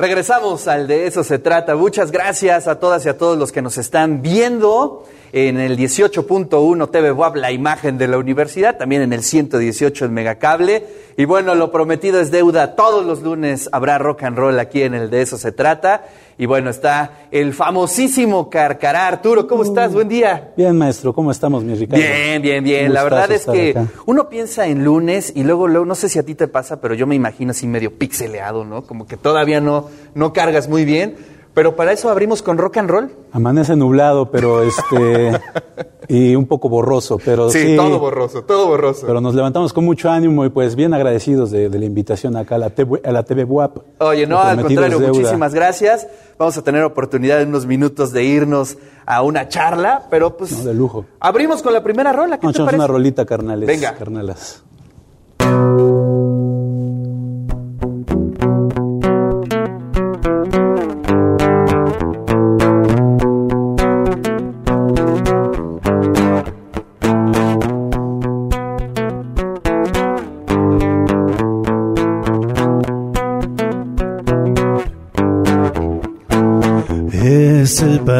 Regresamos al de eso se trata. Muchas gracias a todas y a todos los que nos están viendo en el 18.1 TV WAP, la imagen de la universidad, también en el 118 en Megacable. Y bueno, lo prometido es deuda. Todos los lunes habrá rock and roll aquí en el de eso se trata. Y bueno, está el famosísimo Carcará. Arturo, ¿cómo estás? Buen día. Bien, maestro, ¿cómo estamos, mi Ricardo? Bien, bien, bien. La verdad es que uno piensa en lunes y luego, luego, no sé si a ti te pasa, pero yo me imagino así medio pixeleado, ¿no? Como que todavía no, no cargas muy bien. Pero para eso abrimos con rock and roll. Amanece nublado, pero este y un poco borroso, pero sí, todo borroso, todo borroso. Pero nos levantamos con mucho ánimo y pues bien agradecidos de, la invitación acá a la TV, a la TV WAP. Oye, no, al contrario, muchísimas gracias. Vamos a tener oportunidad en unos minutos de irnos a una charla, pero pues de lujo. Abrimos con la primera rola, ¿qué te parece? una rolita, carnales. Venga. Carnalas.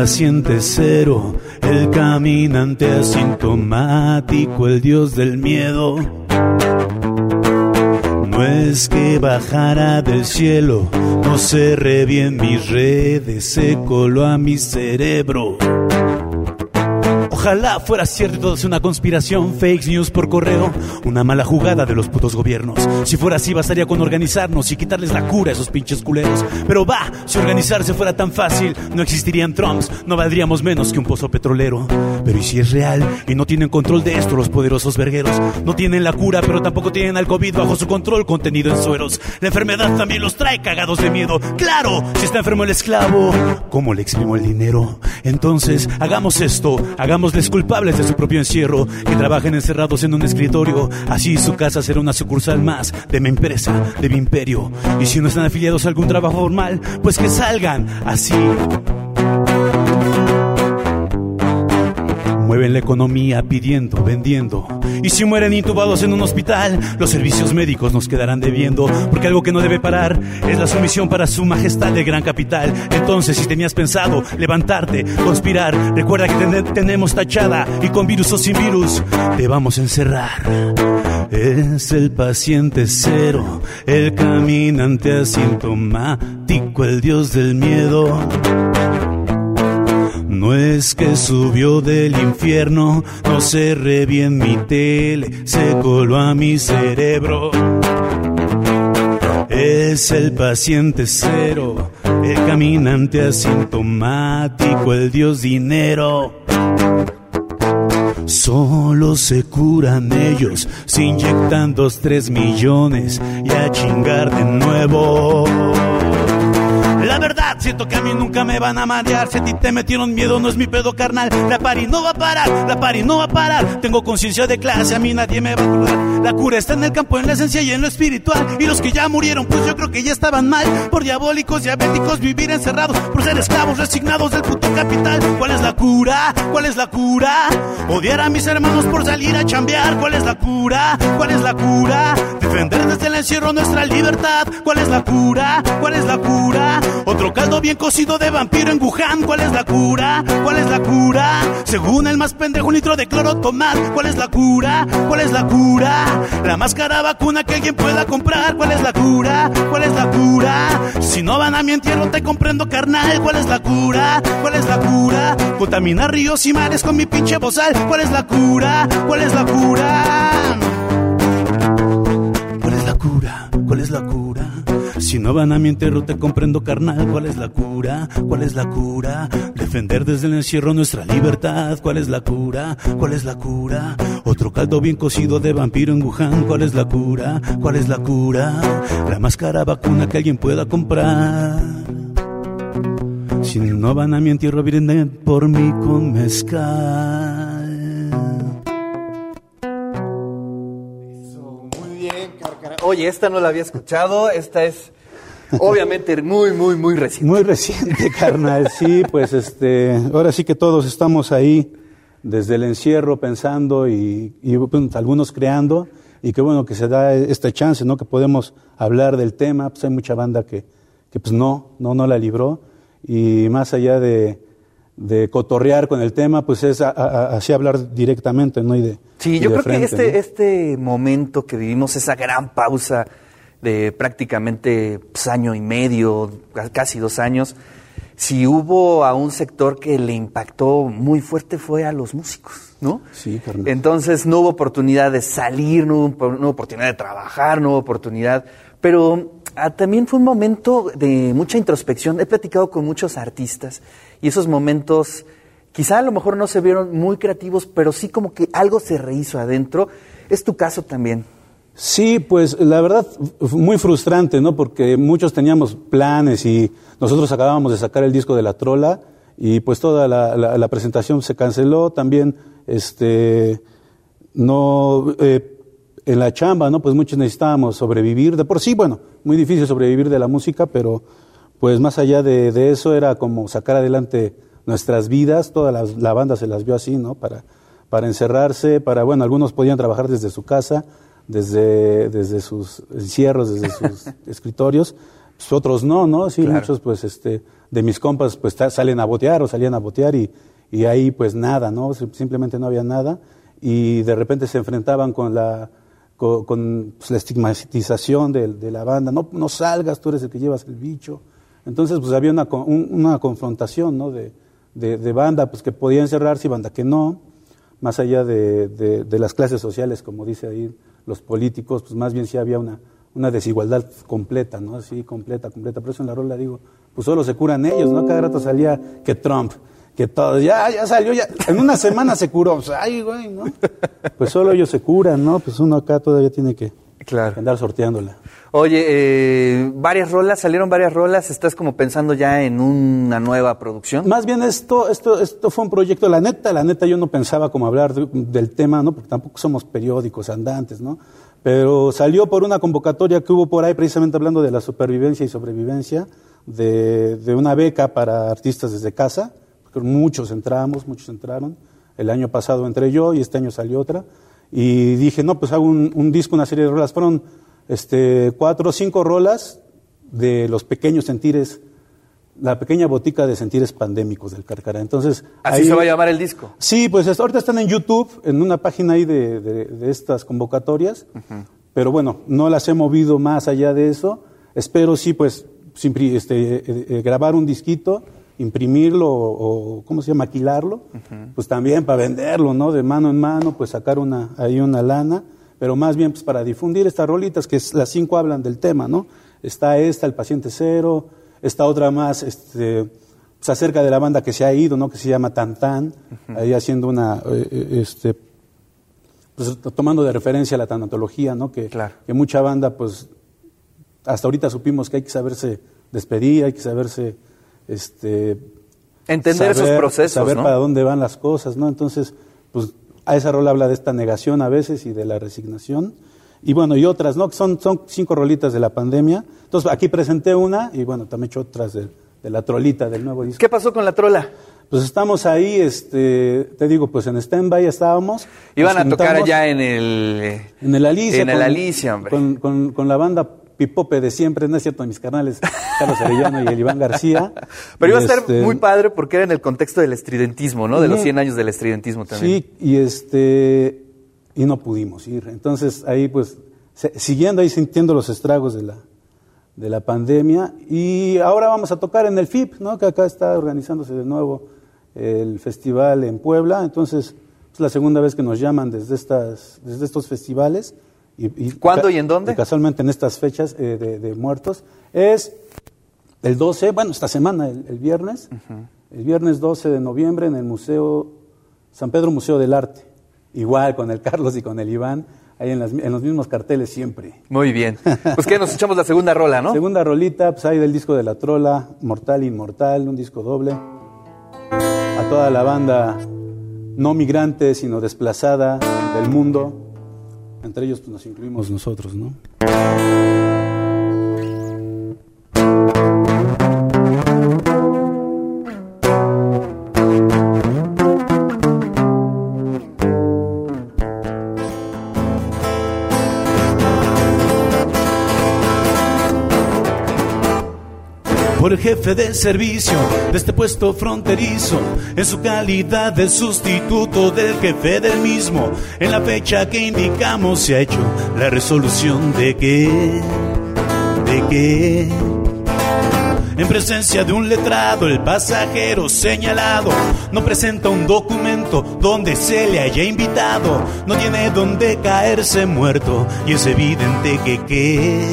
Paciente cero, el caminante asintomático, el dios del miedo. No es que bajara del cielo, no cerré bien mis redes, se coló a mi cerebro. Ojalá fuera cierto todo es una conspiración, fake news por correo, una mala jugada de los putos gobiernos. Si fuera así, bastaría con organizarnos y quitarles la cura a esos pinches culeros. Pero va, si organizarse fuera tan fácil, no existirían Trumps, no valdríamos menos que un pozo petrolero. Pero ¿y si es real y no tienen control de esto los poderosos vergueros? No tienen la cura, pero tampoco tienen al COVID bajo su control contenido en sueros. La enfermedad también los trae cagados de miedo. Claro, si está enfermo el esclavo, ¿cómo le exprimo el dinero? Entonces, hagamos esto, hagamos les culpables de su propio encierro, que trabajen encerrados en un escritorio. Así su casa será una sucursal más de mi empresa, de mi imperio. Y si no están afiliados a algún trabajo formal, pues que salgan así. Mueven la economía pidiendo, vendiendo. Y si mueren intubados en un hospital, los servicios médicos nos quedarán debiendo. Porque algo que no debe parar es la sumisión para su majestad de gran capital. Entonces, si tenías pensado levantarte, conspirar, recuerda que tenemos tachada y con virus o sin virus, te vamos a encerrar. Es el paciente cero, el caminante asintomático, el dios del miedo. No es que subió del infierno, no cerré bien mi tele, se coló a mi cerebro. Es el paciente cero, el caminante asintomático, el dios dinero. Solo se curan ellos, se inyectan dos, tres millones y a chingar de nuevo. Siento que a mí nunca me van a marear. Si a ti te metieron miedo, no es mi pedo carnal. La pari no va a parar, la pari no va a parar. Tengo conciencia de clase, a mí nadie me va a curar. La cura está en el campo, en la esencia y en lo espiritual. Y los que ya murieron, pues yo creo que ya estaban mal. Por diabólicos, diabéticos, vivir encerrados. Por ser esclavos, resignados del puto capital. ¿Cuál es la cura? ¿Cuál es la cura? Odiar a mis hermanos por salir a chambear. ¿Cuál es la cura? ¿Cuál es la cura? Defender desde el encierro nuestra libertad. ¿Cuál es la cura? ¿Cuál es la cura? Otro caldo bien cocido de vampiro en Wuhan. ¿Cuál es la cura? ¿Cuál es la cura? Según el más pendejo, un litro de cloro tomar. ¿Cuál es la cura? ¿Cuál es la cura? La máscara vacuna que alguien pueda comprar. ¿Cuál es la cura? ¿Cuál es la cura? Si no van a mi entierro, te comprendo, carnal. ¿Cuál es la cura? ¿Cuál es la cura? Contaminar ríos y mares con mi pinche bozal. ¿Cuál es la cura? ¿Cuál es la cura? ¿Cuál es la cura? ¿Cuál es la cura? Si no van a mi entierro te comprendo carnal, ¿cuál es la cura? ¿Cuál es la cura? Defender desde el encierro nuestra libertad, ¿cuál es la cura? ¿Cuál es la cura? Otro caldo bien cocido de vampiro en Wuhan, ¿cuál es la cura? ¿Cuál es la cura? La máscara vacuna que alguien pueda comprar. Si no van a mi entierro, vienen por mí con mezcal. Oye, esta no la había escuchado, esta es obviamente muy, muy, muy reciente. Muy reciente, carnal, sí, pues este, ahora sí que todos estamos ahí desde el encierro pensando y, algunos creando, y qué bueno que se da esta chance, ¿no? Que podemos hablar del tema, pues hay mucha banda que, que pues no, no, no la libró. Y más allá de, de cotorrear con el tema, pues es así hablar directamente, ¿no? Y de, sí, yo creo que este, este momento que vivimos, esa gran pausa de prácticamente pues, año y medio, casi dos años, si hubo a un sector que le impactó muy fuerte fue a los músicos, ¿no? Sí, Fernando. Entonces no hubo oportunidad de salir, no hubo, oportunidad de trabajar, no hubo oportunidad, pero ah, también fue un momento de mucha introspección. He platicado con muchos artistas y esos momentos quizá a lo mejor no se vieron muy creativos, pero sí como que algo se rehizo adentro. Es tu caso también. Sí, pues la verdad, muy frustrante, ¿no? Porque muchos teníamos planes y nosotros acabábamos de sacar el disco de La Trola y pues toda la, presentación se canceló. También, este, no, eh, en la chamba, ¿no? Pues muchos necesitábamos sobrevivir. De por sí, bueno, muy difícil sobrevivir de la música, pero pues más allá de, eso era como sacar adelante nuestras vidas. Toda la, la banda se las vio así, ¿no? Para, para encerrarse, para, bueno, algunos podían trabajar desde su casa desde, desde sus encierros, desde sus escritorios, pues otros no, ¿no? Sí, muchos pues este, de mis compas pues salen a botear o salían a botear y, y ahí pues nada, ¿no? Simplemente no había nada y de repente se enfrentaban con la, con, pues, la estigmatización de, de, la banda, no, no salgas, tú eres el que llevas el bicho. Entonces pues había una, una confrontación, ¿no? De, de, de, banda pues que podía encerrarse y banda que no, más allá de, de las clases sociales, como dice ahí los políticos, pues más bien sí había una, una desigualdad completa, ¿no? Así, completa, completa. Por eso en la rola digo, pues solo se curan ellos, ¿no? Cada rato salía que Trump, que todo, ya, ya salió, ya, en una semana se curó, pues, ay, güey, ¿no? Pues solo ellos se curan, ¿no? Pues uno acá todavía tiene que andar sorteándola. Oye, eh, varias rolas, salieron varias rolas, ¿estás como pensando ya en una nueva producción? Más bien esto, esto, esto fue un proyecto, la neta, la neta yo no pensaba como hablar del tema, ¿no? Porque tampoco somos periódicos andantes, ¿no? Pero salió por una convocatoria que hubo por ahí precisamente hablando de la supervivencia y sobrevivencia, de, de una beca para artistas desde casa, porque muchos entramos, muchos entraron. El año pasado entré yo y este año salió otra. Y dije, no, pues hago un, un disco, una serie de rolas. Fueron este, cuatro o cinco rolas de los pequeños sentires, la pequeña botica de sentires pandémicos del Carcará. Entonces, ¿Así se va a llamar el disco? Sí, pues ahorita están en YouTube, en una página ahí de, de, estas convocatorias, pero bueno, no las he movido más allá de eso. Espero sí, pues, este, eh, eh, grabar un disquito, imprimirlo o, ¿cómo se llama?, maquilarlo, pues también para venderlo, ¿no? De mano en mano, pues sacar una, ahí una lana pero más bien pues, para difundir estas rolitas, que las cinco hablan del tema, ¿no? Está esta, El Paciente Cero, esta otra más, este, pues, acerca de la banda que se ha ido, ¿no? Que se llama Tan ahí haciendo una, eh, eh, este, pues tomando de referencia la tanatología, ¿no? Que, que mucha banda, pues, hasta ahorita supimos que hay que saberse despedir, hay que saberse, este, entender esos procesos, saber para dónde van las cosas, ¿no? Entonces, pues a esa rola habla de esta negación a veces y de la resignación. Y bueno, y otras, ¿no? Son, son cinco rolitas de la pandemia. Entonces aquí presenté una y bueno, también he hecho otras de, la trolita del nuevo disco. ¿Qué pasó con la trola? Pues estamos ahí, este, te digo, pues en stand-by estábamos. Iban a tocar allá en el... En el Alicia. En el Alicia, hombre. Con, con, la banda pipope de siempre, no es cierto, mis canales, Carlos Arellano y el Iván García. Pero iba a estar este, muy padre porque era en el contexto del estridentismo, ¿no? De los 100 años del estridentismo también. Sí, y este y no pudimos ir. Entonces ahí pues siguiendo ahí sintiendo los estragos de la de la pandemia y ahora vamos a tocar en el FIP, ¿no? Que acá está organizándose de nuevo el festival en Puebla, entonces es la segunda vez que nos llaman desde estas desde estos festivales y, ¿Cuándo y en dónde? casualmente en estas fechas eh, de, muertos. Es el 12, bueno, esta semana, el, viernes, el viernes 12 de noviembre en el Museo, San Pedro Museo del Arte. Igual con el Carlos y con el Iván, ahí en, en los mismos carteles siempre. Muy bien. Pues que nos echamos la segunda rola, ¿no? Segunda rolita, pues ahí del disco de la trola, Mortal Inmortal, un disco doble. A toda la banda no migrante, sino desplazada del mundo entre ellos pues, nos incluimos nosotros, ¿no? Jefe de servicio de este puesto fronterizo, en su calidad de sustituto del jefe del mismo. En la fecha que indicamos se ha hecho la resolución de que, de que en presencia de un letrado, el pasajero señalado no presenta un documento donde se le haya invitado, no tiene donde caerse muerto y es evidente que que,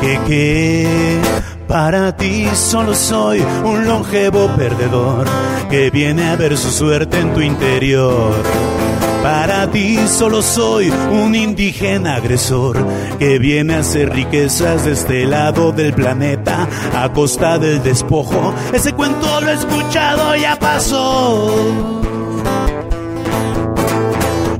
que que para ti solo soy un longevo perdedor que viene a ver su suerte en tu interior. Para ti solo soy un indígena agresor que viene a hacer riquezas de este lado del planeta a costa del despojo. Ese cuento lo he escuchado, ya pasó.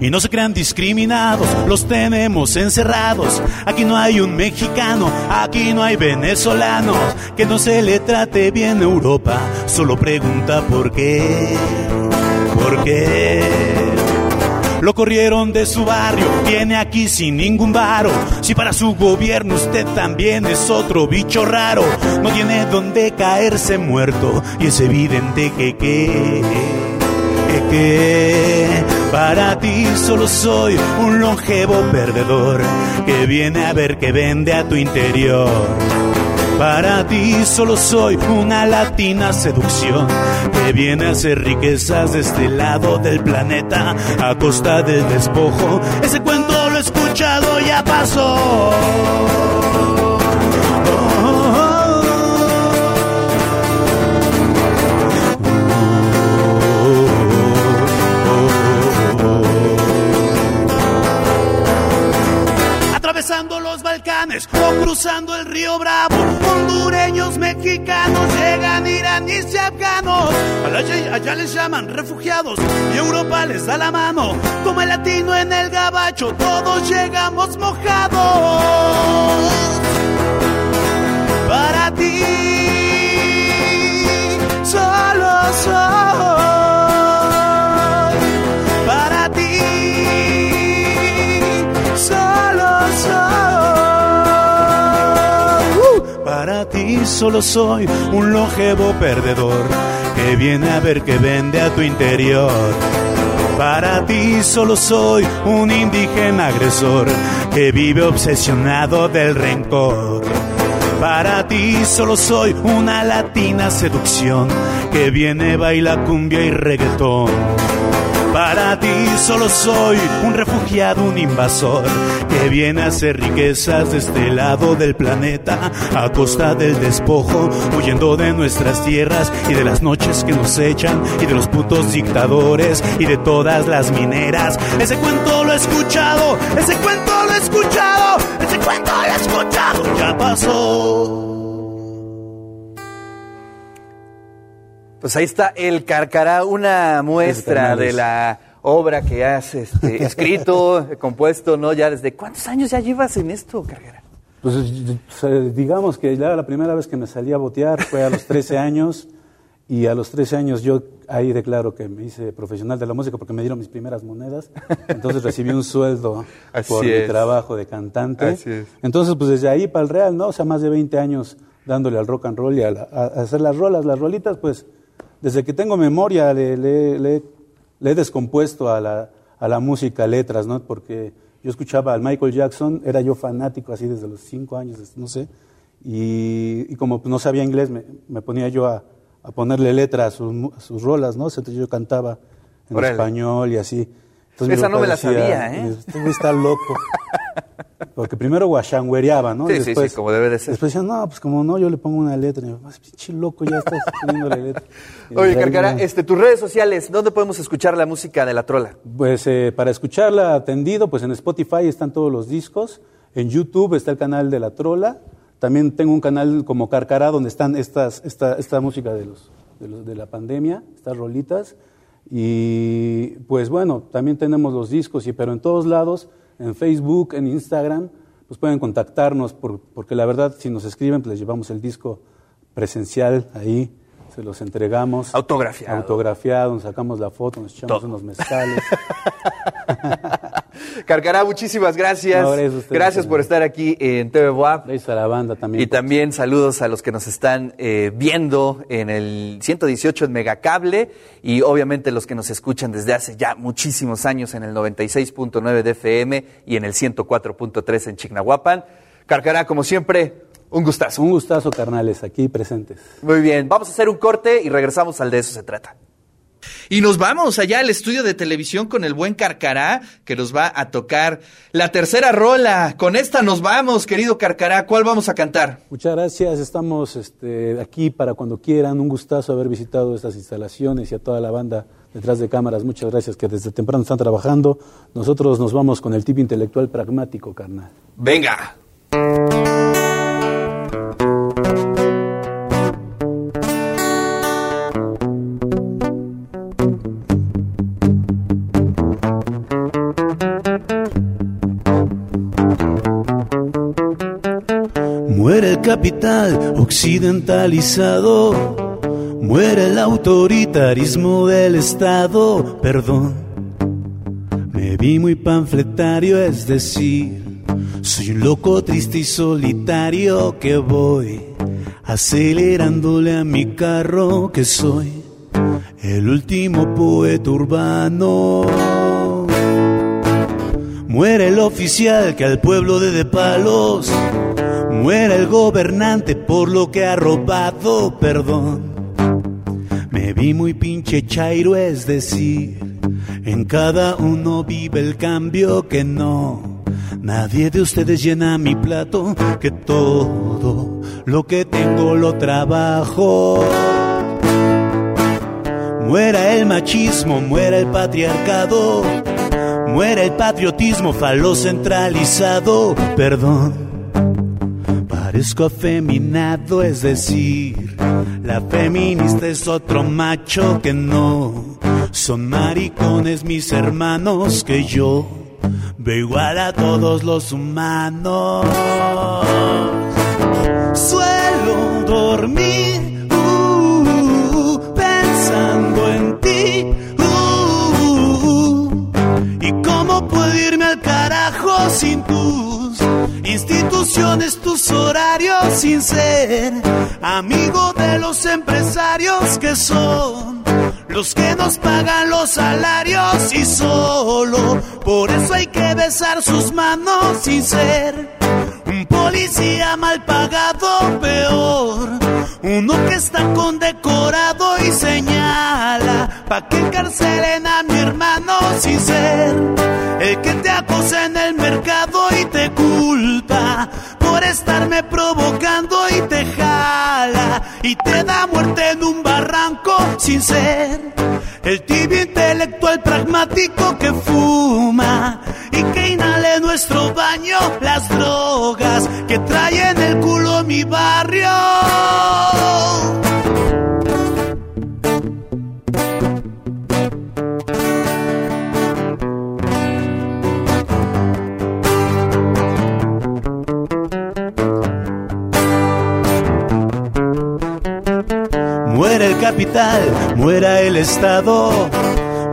Y no se crean discriminados, los tenemos encerrados. Aquí no hay un mexicano, aquí no hay venezolanos. Que no se le trate bien Europa, solo pregunta por qué. ¿Por qué? Lo corrieron de su barrio, viene aquí sin ningún varo. Si para su gobierno usted también es otro bicho raro, no tiene donde caerse muerto. Y es evidente que que, que, para ti solo soy un longevo perdedor que viene a ver que vende a tu interior. Para ti solo soy una latina seducción que viene a hacer riquezas de este lado del planeta a costa del despojo. Ese cuento lo he escuchado, ya pasó. O cruzando el río Bravo, hondureños, mexicanos llegan iraníes y afganos. Allá, allá les llaman refugiados y Europa les da la mano. Como el latino en el gabacho, todos llegamos mojados. Para ti, solo soy. Solo soy un longevo perdedor que viene a ver que vende a tu interior. Para ti solo soy un indígena agresor que vive obsesionado del rencor. Para ti solo soy una latina seducción que viene baila cumbia y reggaetón. Para ti solo soy un refugiado, un invasor que viene a hacer riquezas de este lado del planeta a costa del despojo, huyendo de nuestras tierras y de las noches que nos echan y de los putos dictadores y de todas las mineras. Ese cuento lo he escuchado, ese cuento lo he escuchado, ese cuento lo he escuchado, ya pasó. Pues ahí está El Carcará, una muestra de la obra que has este, escrito, compuesto, ¿no? Ya desde cuántos años ya llevas en esto, Carcará. Pues eh, digamos que ya la primera vez que me salí a botear fue a los 13 años y a los 13 años yo ahí declaro que me hice profesional de la música porque me dieron mis primeras monedas. Entonces recibí un sueldo Así por mi es. trabajo de cantante. Así es. Entonces pues desde ahí para el real, ¿no? O sea, más de 20 años dándole al rock and roll y a, la- a hacer las rolas. Las rolitas pues desde que tengo memoria le, le- le- le he descompuesto a la, a la música letras, ¿no? Porque yo escuchaba al Michael Jackson, era yo fanático así desde los cinco años, no sé, y, y como no sabía inglés, me, me ponía yo a, a ponerle letra a sus, a sus rolas, ¿no? Entonces yo cantaba en Órale. español y así. Entonces Esa no me la sabía, ¿eh? Este está loco. Porque primero guachanguereaba, ¿no? Sí, Y sí, sí, como debe de ser. Después decían, no, pues como no, yo le pongo una letra. Y yo, "Más pinche loco, ya estás poniéndole letra. Y Oye, no- este, tus redes sociales, ¿dónde podemos escuchar la música de la trola? Pues eh, para escucharla atendido, pues en Spotify están todos los discos, en YouTube está el canal de La Trola, también tengo un canal como Carcará donde están estas, esta, esta música de, los, de, los- de la pandemia, estas rolitas, y pues bueno, también tenemos los discos, y, pero en todos lados, en Facebook, en Instagram, pues pueden contactarnos, por- porque la verdad si nos escriben, pues les llevamos el disco presencial ahí, se los entregamos. Autografiado. Autografiado, nos sacamos la foto, nos echamos Todo. unos mezcales. Carcará, muchísimas gracias. No, gracias por estar aquí en TV Boab. Gracias a la banda también. Y también saludos a los que nos están eh, viendo en el 118 en Megacable y obviamente los que nos escuchan desde hace ya muchísimos años en el 96.9 de FM y en el 104.3 en Chignahuapan. Carcará, como siempre, un gustazo. Un gustazo, carnales, aquí presentes. Muy bien, vamos a hacer un corte y regresamos al de eso se trata. Y nos vamos allá al estudio de televisión con el buen Carcará, que nos va a tocar la tercera rola. Con esta nos vamos, querido Carcará. ¿Cuál vamos a cantar? Muchas gracias, estamos este, aquí para cuando quieran. Un gustazo haber visitado estas instalaciones y a toda la banda detrás de cámaras. Muchas gracias que desde temprano están trabajando. Nosotros nos vamos con el tipo intelectual pragmático, carnal. Venga. Muere el capital occidentalizado, muere el autoritarismo del Estado, perdón. Me vi muy panfletario, es decir, soy un loco triste y solitario que voy acelerándole a mi carro que soy el último poeta urbano. Muere el oficial que al pueblo de de palos. Muere el gobernante por lo que ha robado, perdón. Me vi muy pinche chairo, es decir, en cada uno vive el cambio que no. Nadie de ustedes llena mi plato, que todo lo que tengo lo trabajo. Muera el machismo, muera el patriarcado, muera el patriotismo falocentralizado, perdón. Parezco afeminado, es decir, la feminista es otro macho que no. Son maricones mis hermanos que yo veo igual a todos los humanos. Suelo dormir uh, pensando en ti. uh, ¿Y cómo puedo irme al carajo sin tus instituciones, tus horarios, sin ser amigo de los empresarios que son los que nos pagan los salarios y solo por eso hay que besar sus manos sin ser un policía mal pagado, peor. Uno que está condecorado y señala pa' que encarcelen a mi hermano sin ser el que te acosa en el mercado y te culpa por estarme te da muerte en un barranco sin ser el tibio intelectual pragmático que fuma y que inhale nuestro baño las drogas que trae en el culo mi barrio. Muera el Estado,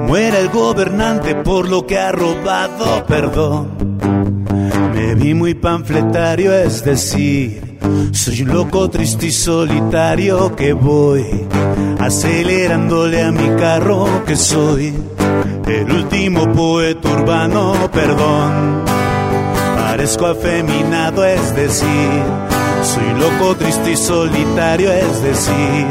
muera el gobernante por lo que ha robado, perdón. Me vi muy panfletario, es decir, soy un loco triste y solitario que voy acelerándole a mi carro que soy el último poeta urbano, perdón. Parezco afeminado, es decir, soy loco, triste y solitario, es decir,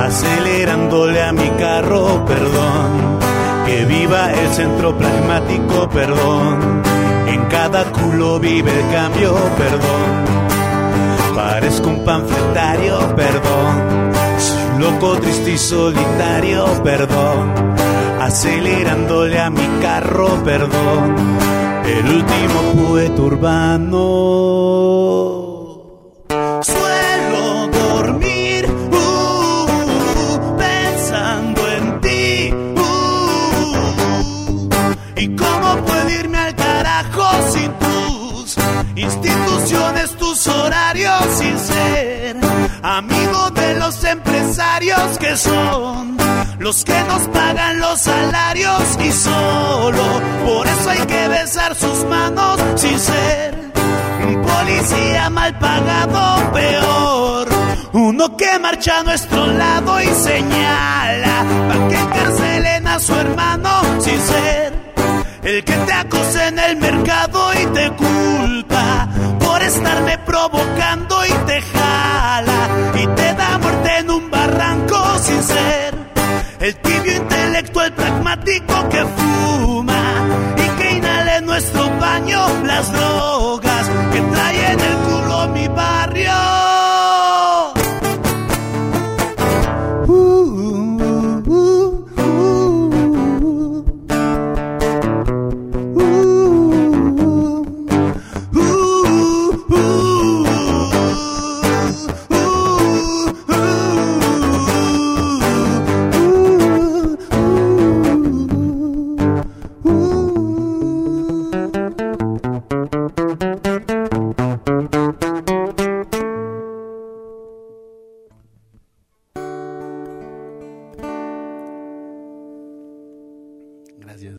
acelerándole a mi carro, perdón. Que viva el centro pragmático, perdón. En cada culo vive el cambio, perdón. Parezco un panfletario, perdón. Loco, triste y solitario, perdón. Acelerándole a mi carro, perdón. El último poeta urbano. Sin ser amigo de los empresarios que son los que nos pagan los salarios y solo por eso hay que besar sus manos sin ser un policía mal pagado peor. Uno que marcha a nuestro lado y señala para que encarcelen a su hermano sin ser el que te acose en el mercado y te culpa por estarme provocando y te jala y te da muerte en un barranco sin ser el tibio intelectual pragmático que fuma y que inhale nuestro baño las